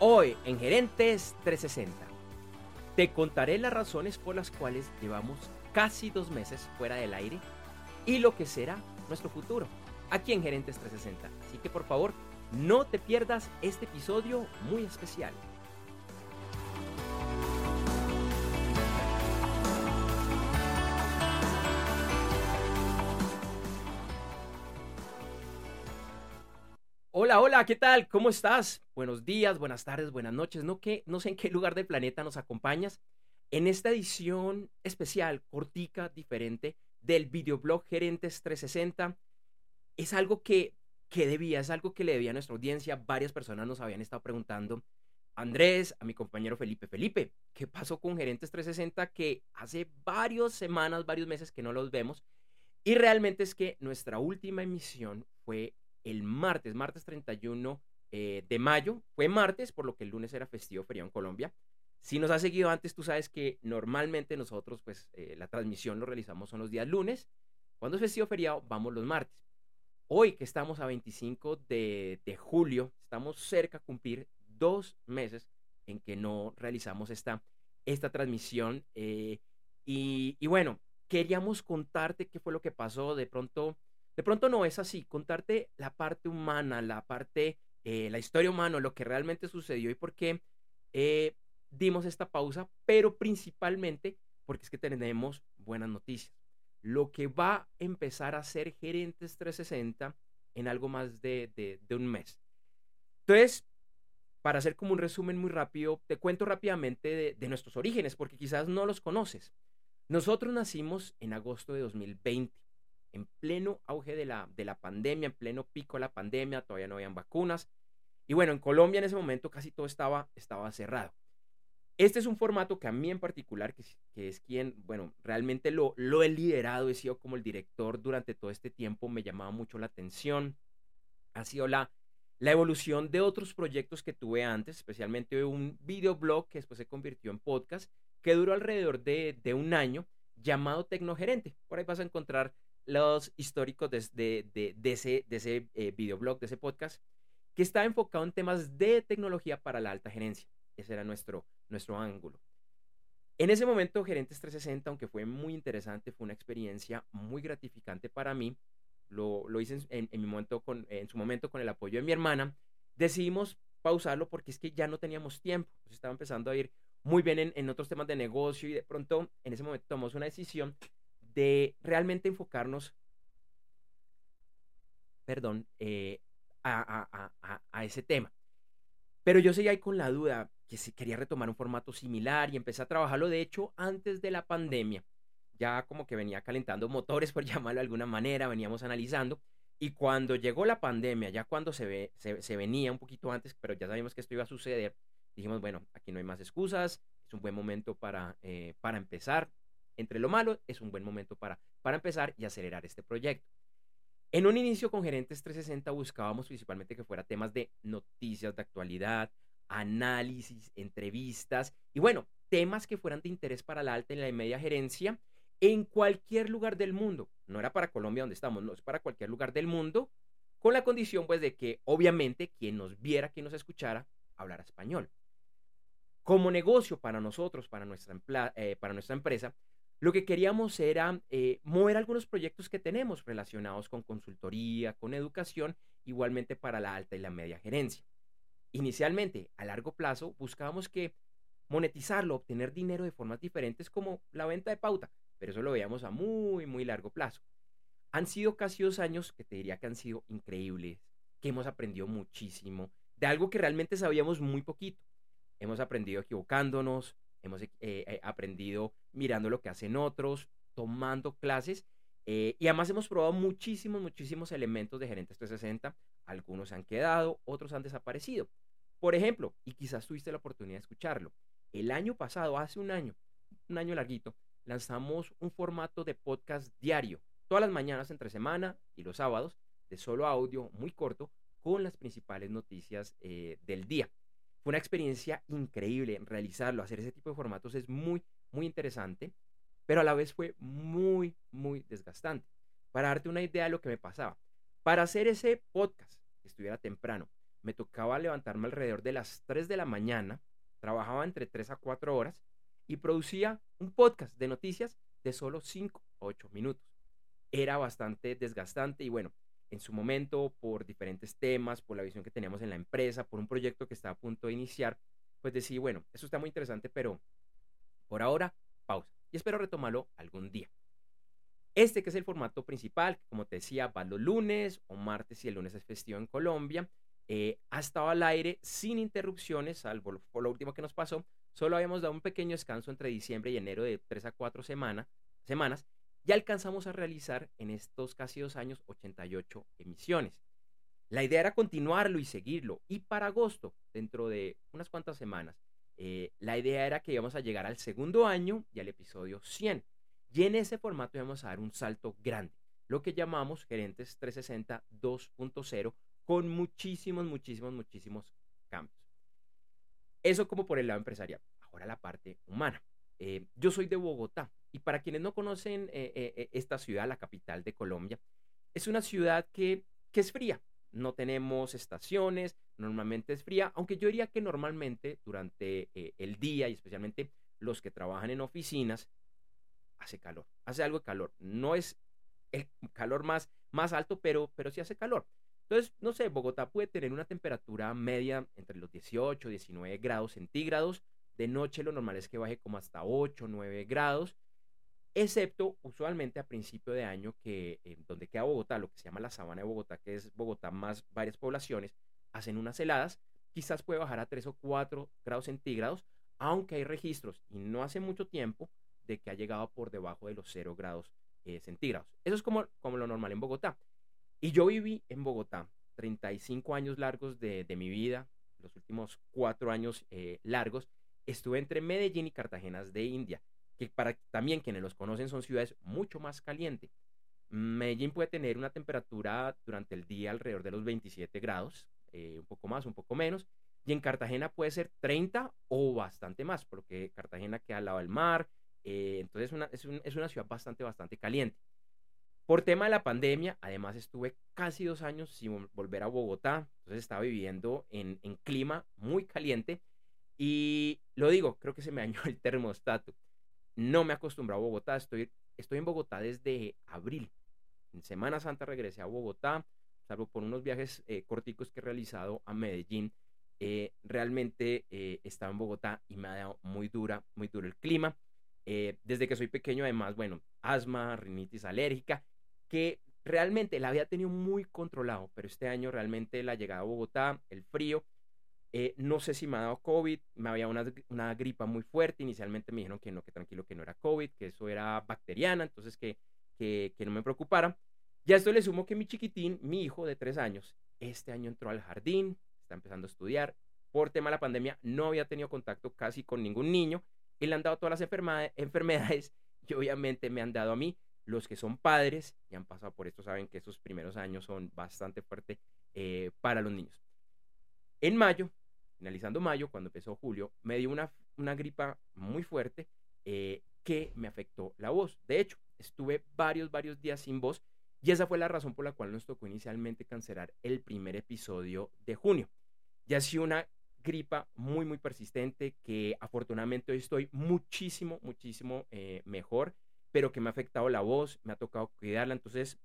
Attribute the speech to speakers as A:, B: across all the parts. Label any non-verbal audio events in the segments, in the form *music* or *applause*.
A: Hoy en Gerentes 360 te contaré las razones por las cuales llevamos casi dos meses fuera del aire y lo que será nuestro futuro aquí en Gerentes 360. Así que por favor no te pierdas este episodio muy especial. Hola, hola, ¿qué tal? ¿Cómo estás? Buenos días, buenas tardes, buenas noches. No, que, no sé en qué lugar del planeta nos acompañas en esta edición especial, cortica, diferente del videoblog Gerentes 360. Es algo que, que debía, es algo que le debía a nuestra audiencia. Varias personas nos habían estado preguntando. Andrés, a mi compañero Felipe. Felipe, ¿qué pasó con Gerentes 360 que hace varias semanas, varios meses que no los vemos? Y realmente es que nuestra última emisión fue el martes, martes 31 eh, de mayo. Fue martes, por lo que el lunes era festivo feriado en Colombia. Si nos has seguido antes, tú sabes que normalmente nosotros, pues, eh, la transmisión lo realizamos son los días lunes. Cuando es festivo feriado, vamos los martes. Hoy que estamos a 25 de, julio, estamos cerca de cumplir dos meses en que no realizamos esta, esta transmisión. Eh, y, y, bueno, queríamos contarte qué fue lo que pasó. De pronto de pronto no es así, contarte la parte humana, la parte, eh, la historia humana, lo que realmente sucedió y por qué eh, dimos esta pausa, pero principalmente porque es que tenemos buenas noticias. Lo que va a empezar a ser Gerentes 360 en algo más de, un mes. Entonces, para hacer como un resumen muy rápido, te cuento rápidamente de, de, nuestros orígenes, porque quizás no los conoces. Nosotros nacimos en agosto de 2020 en pleno auge de la, de la pandemia, en pleno pico de la pandemia, todavía no habían vacunas. Y bueno, en Colombia en ese momento casi todo estaba, estaba cerrado. Este es un formato que a mí en particular, que, es quien, bueno, realmente lo, lo he liderado, he sido como el director durante todo este tiempo, me llamaba mucho la atención. Ha sido la, la evolución de otros proyectos que tuve antes, especialmente un videoblog que después se convirtió en podcast, que duró alrededor de, de un año, llamado Tecnogerente. Por ahí vas a encontrar los históricos de, ese, de ese eh, videoblog, de ese podcast, que está enfocado en temas de tecnología para la alta gerencia. Ese era nuestro, ángulo. En ese momento, Gerentes 360, aunque fue muy interesante, fue una experiencia muy gratificante para mí. Lo, lo hice en su momento con el apoyo de mi hermana. Decidimos pausarlo porque es que ya no teníamos tiempo. Pues estaba empezando a ir muy bien en, en, otros temas de negocio y de pronto en ese momento tomamos una decisión de realmente enfocarnos, perdón, eh, a, ese tema. Pero yo seguía ahí con la duda que si quería retomar un formato similar y empecé a trabajarlo, de hecho, antes de la pandemia. Ya como que venía calentando motores, *laughs* por llamarlo de alguna manera, veníamos analizando. Y cuando llegó la pandemia, ya cuando se, ve, se, venía un poquito antes, pero ya sabíamos que esto iba a suceder, dijimos, bueno, aquí no hay más excusas, es un buen momento para, eh, para empezar entre lo malo, es un buen momento para, para empezar y acelerar este proyecto. En un inicio con Gerentes 360 buscábamos principalmente que fuera temas de noticias de actualidad, análisis, entrevistas y bueno, temas que fueran de interés para la alta y la media gerencia en cualquier lugar del mundo. No era para Colombia donde estamos, no, es para cualquier lugar del mundo, con la condición pues de que obviamente quien nos viera, quien nos escuchara, hablara español. Como negocio para nosotros, para nuestra, eh, para nuestra empresa, lo que queríamos era eh, mover algunos proyectos que tenemos relacionados con consultoría, con educación, igualmente para la alta y la media gerencia. Inicialmente, a largo plazo, buscábamos que monetizarlo, obtener dinero de formas diferentes como la venta de pauta, pero eso lo veíamos a muy, muy largo plazo. Han sido casi dos años que te diría que han sido increíbles, que hemos aprendido muchísimo, de algo que realmente sabíamos muy poquito. Hemos aprendido equivocándonos, hemos eh, eh, aprendido mirando lo que hacen otros, tomando clases eh, y además hemos probado muchísimos, muchísimos elementos de Gerentes 360. Algunos han quedado, otros han desaparecido. Por ejemplo, y quizás tuviste la oportunidad de escucharlo, el año pasado, hace un año, un año larguito, lanzamos un formato de podcast diario, todas las mañanas entre semana y los sábados, de solo audio muy corto, con las principales noticias del día. Fue una experiencia increíble realizarlo, hacer ese tipo de formatos es muy, muy interesante, pero a la vez fue muy, muy desgastante. Para darte una idea de lo que me pasaba, para hacer ese podcast que estuviera temprano, me tocaba levantarme alrededor de las 3 de la mañana, trabajaba entre 3 a 4 horas y producía un podcast de noticias de solo 5 o 8 minutos. Era bastante desgastante y bueno, en su momento, por diferentes temas, por la visión que teníamos en la empresa, por un proyecto que estaba a punto de iniciar, pues decidí, bueno, eso está muy interesante, pero por ahora, pausa. Y espero retomarlo algún día. Este que es el formato principal, como te decía, va los lunes o martes y el lunes es festivo en Colombia. Eh, ha estado al aire sin interrupciones, salvo por lo último que nos pasó. Solo habíamos dado un pequeño descanso entre diciembre y enero de 3 a 4 semanas y alcanzamos a realizar en estos casi dos años 88 emisiones. La idea era continuarlo y seguirlo. Y para agosto, dentro de unas cuantas semanas, eh, la idea era que íbamos a llegar al segundo año y al episodio 100. Y en ese formato íbamos a dar un salto grande, lo que llamamos Gerentes 360 2.0, con muchísimos, muchísimos, muchísimos cambios. Eso como por el lado empresarial. Ahora la parte humana. Eh, yo soy de Bogotá y para quienes no conocen eh, esta ciudad, la capital de Colombia, es una ciudad que, que es fría, no tenemos estaciones, normalmente es fría, aunque yo diría que normalmente durante eh, el día y especialmente los que trabajan en oficinas, hace calor, hace algo de calor. No es el calor más, más alto, pero, pero sí hace calor. Entonces, no sé, Bogotá puede tener una temperatura media entre los 18 y 19 grados centígrados. De noche lo normal es que baje como hasta 8, 9 grados excepto usualmente a principio de año que eh, donde queda Bogotá, lo que se llama la sabana de Bogotá, que es Bogotá más varias poblaciones, hacen unas heladas, quizás puede bajar a 3 o 4 grados centígrados, aunque hay registros, y no hace mucho tiempo, de que ha llegado por debajo de los 0 grados eh, centígrados. Eso es como, como lo normal en Bogotá. Y yo viví en Bogotá 35 años largos de, de mi vida, los últimos 4 años eh, largos, estuve entre Medellín y Cartagena de India que para también quienes los conocen son ciudades mucho más calientes. Medellín puede tener una temperatura durante el día alrededor de los 27 grados, eh, un poco más, un poco menos, y en Cartagena puede ser 30 o bastante más, porque Cartagena queda al lado del mar, eh, entonces una, es, es, una ciudad bastante, bastante caliente. Por tema de la pandemia, además estuve casi dos años sin volver a Bogotá, entonces estaba viviendo en, en clima muy caliente y lo digo, creo que se me dañó el termostato. No me acostumbro a Bogotá, estoy, estoy en Bogotá desde abril. En Semana Santa regresé a Bogotá, salvo por unos viajes eh, corticos que he realizado a Medellín. Eh, realmente eh, estaba en Bogotá y me ha dado muy dura, muy duro el clima. desde que soy pequeño, además, bueno, asma, rinitis alérgica, que realmente la había tenido muy controlado, pero este año realmente la llegada a Bogotá, el frío, eh, no sé si me ha dado COVID, me había una, una, gripa muy fuerte. Inicialmente me dijeron que no, que tranquilo, que no era COVID, que eso era bacteriana, entonces que, que, que no me preocupara. Ya esto le sumo que mi chiquitín, mi hijo de tres años, este año entró al jardín, está empezando a estudiar. Por tema de la pandemia, no había tenido contacto casi con ningún niño y le han dado todas las *laughs* enfermedades y obviamente me han dado a mí. Los que son padres y han pasado por esto saben que esos primeros años son bastante fuertes eh, para los niños. En mayo, finalizando mayo, cuando empezó julio, me dio una, una gripa muy fuerte eh, que me afectó la voz. De hecho, estuve varios, varios días sin voz y esa fue la razón por la cual nos tocó inicialmente cancelar el primer episodio de junio. Ya ha una gripa muy, muy persistente que afortunadamente hoy estoy muchísimo, muchísimo eh, mejor, pero que me ha afectado la voz, me ha tocado cuidarla. Entonces,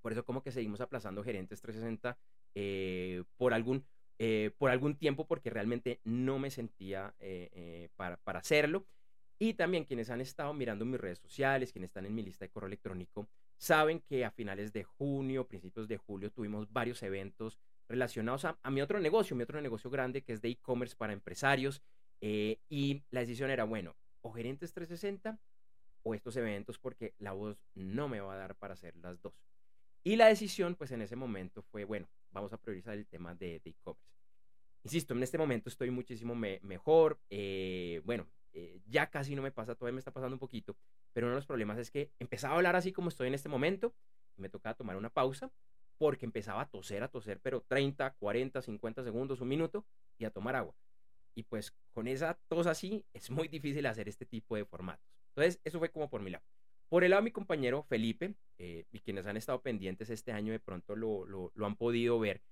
A: por eso como que seguimos aplazando Gerentes 360 eh, por algún eh, por algún tiempo porque realmente no me sentía eh, eh, para, para, hacerlo. Y también quienes han estado mirando mis redes sociales, quienes están en mi lista de correo electrónico, saben que a finales de junio, principios de julio, tuvimos varios eventos relacionados a, mi otro negocio, mi otro negocio grande que es de e-commerce para empresarios. y la decisión era, bueno, o gerentes 360 o estos eventos porque la voz no me va a dar para hacer las dos. Y la decisión, pues en ese momento fue, bueno, vamos a priorizar el tema de e-commerce. Insisto, en este momento estoy muchísimo mejor. Eh, bueno, eh, ya casi no me pasa, todavía me está pasando un poquito, pero uno de los problemas es que empezaba a hablar así como estoy en este momento y me tocaba tomar una pausa porque empezaba a toser, a toser, pero 30, 40, 50 segundos, un minuto y a tomar agua. Y pues con esa tos así es muy difícil hacer este tipo de formatos. Entonces, eso fue como por mi lado. Por el lado de mi compañero Felipe, eh, y quienes han estado pendientes este año de pronto lo, lo, han podido ver,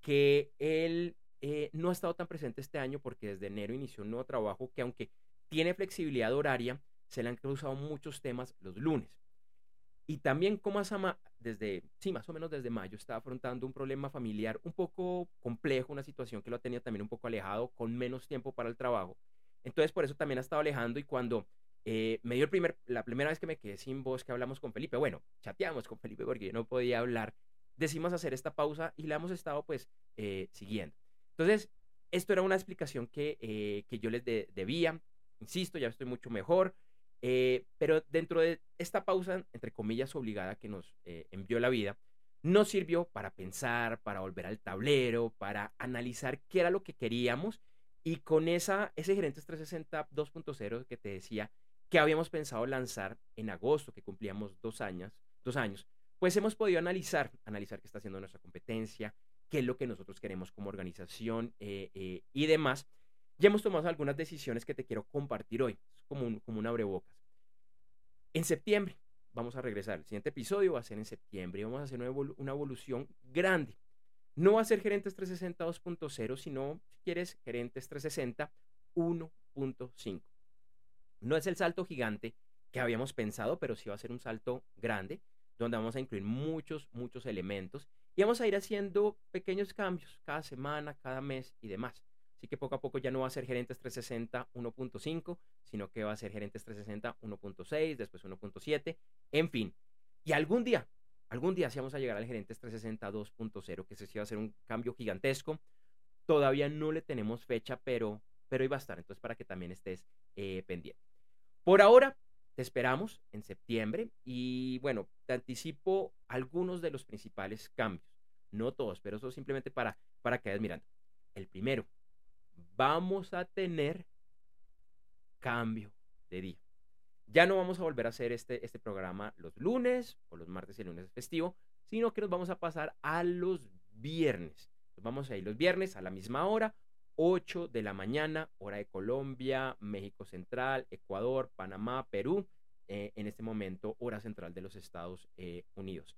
A: que él eh, no ha estado tan presente este año porque desde enero inició un nuevo trabajo que aunque tiene flexibilidad horaria, se le han cruzado muchos temas los lunes. Y también como Asama, desde, sí, más o menos desde mayo, está afrontando un problema familiar un poco complejo, una situación que lo tenía también un poco alejado, con menos tiempo para el trabajo. Entonces, por eso también ha estado alejando y cuando eh, me dio el primer, la primera vez que me quedé sin voz que hablamos con Felipe, bueno, chateamos con Felipe porque yo no podía hablar, decimos hacer esta pausa y la hemos estado pues eh, siguiendo. Entonces, esto era una explicación que, eh, que yo les debía, insisto, ya estoy mucho mejor, pero dentro de esta pausa, entre comillas, obligada que nos envió la vida, nos sirvió para pensar, para volver al tablero, para analizar qué era lo que queríamos y con esa, ese Gerentes 360 2.0 que te decía que habíamos pensado lanzar en agosto, que cumplíamos dos años, dos años, pues hemos podido analizar, analizar qué está haciendo nuestra competencia, qué es lo que nosotros queremos como organización eh, eh, y demás. Ya hemos tomado algunas decisiones que te quiero compartir hoy, como un, como un abrebocas. En septiembre vamos a regresar. El siguiente episodio va a ser en septiembre y vamos a hacer una, una evolución grande no va a ser Gerentes 360 2.0, sino, si quieres, Gerentes 360 1.5. No es el salto gigante que habíamos pensado, pero sí va a ser un salto grande, donde vamos a incluir muchos, muchos elementos y vamos a ir haciendo pequeños cambios cada semana, cada mes y demás. Así que poco a poco ya no va a ser Gerentes 360 1.5, sino que va a ser Gerentes 360 1.6, después 1.7, en fin. Y algún día Algún día sí vamos a llegar al Gerentes 360 2.0, que ese sí va a ser un cambio gigantesco. Todavía no le tenemos fecha, pero, pero iba a estar. Entonces, para que también estés eh, pendiente. Por ahora, te esperamos en septiembre y bueno, te anticipo algunos de los principales cambios. No todos, pero eso simplemente para, para que vayas mirando. El primero, vamos a tener cambio de día. Ya no vamos a volver a hacer este, este programa los lunes o los martes y el lunes festivo, sino que nos vamos a pasar a los viernes. Nos vamos a ir los viernes a la misma hora, 8 de la mañana, hora de Colombia, México Central, Ecuador, Panamá, Perú, eh, en este momento, hora central de los Estados eh, Unidos.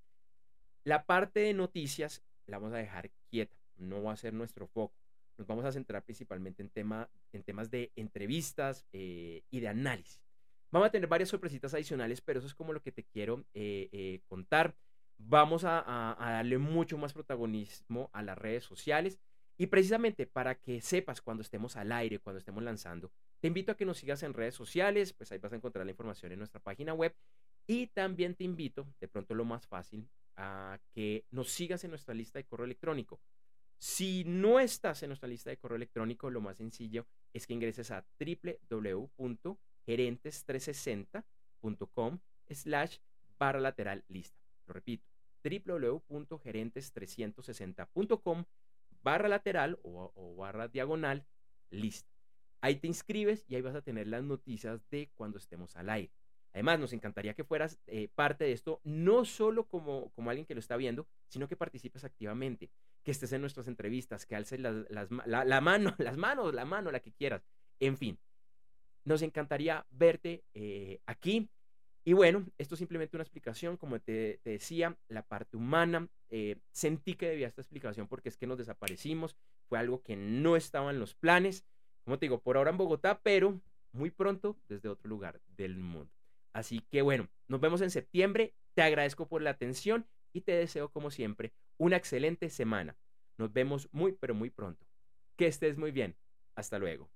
A: La parte de noticias la vamos a dejar quieta, no va a ser nuestro foco. Nos vamos a centrar principalmente en, tema, en temas de entrevistas eh, y de análisis. Vamos a tener varias sorpresitas adicionales, pero eso es como lo que te quiero contar. Vamos a, darle mucho más protagonismo a las redes sociales. Y precisamente para que sepas cuando estemos al aire, cuando estemos lanzando, te invito a que nos sigas en redes sociales, pues ahí vas a encontrar la información en nuestra página web. Y también te invito, de pronto lo más fácil, a que nos sigas en nuestra lista de correo electrónico. Si no estás en nuestra lista de correo electrónico, lo más sencillo es que ingreses a www gerentes360.com slash barra lateral lista. Lo repito, www.gerentes360.com barra lateral o, barra diagonal lista. Ahí te inscribes y ahí vas a tener las noticias de cuando estemos al aire. Además, nos encantaría que fueras eh, parte de esto, no solo como, como alguien que lo está viendo, sino que participes activamente, que estés en nuestras entrevistas, que alces la, la, mano, *laughs* las manos, la mano, la que quieras. En fin, nos encantaría verte eh, aquí. Y bueno, esto es simplemente una explicación, como te, decía, la parte humana. Eh, sentí que debía esta explicación porque es que nos desaparecimos. Fue algo que no estaba en los planes. Como te digo, por ahora en Bogotá, pero muy pronto desde otro lugar del mundo. Así que bueno, nos vemos en septiembre. Te agradezco por la atención y te deseo, como siempre, una excelente semana. Nos vemos muy, pero muy pronto. Que estés muy bien. Hasta luego.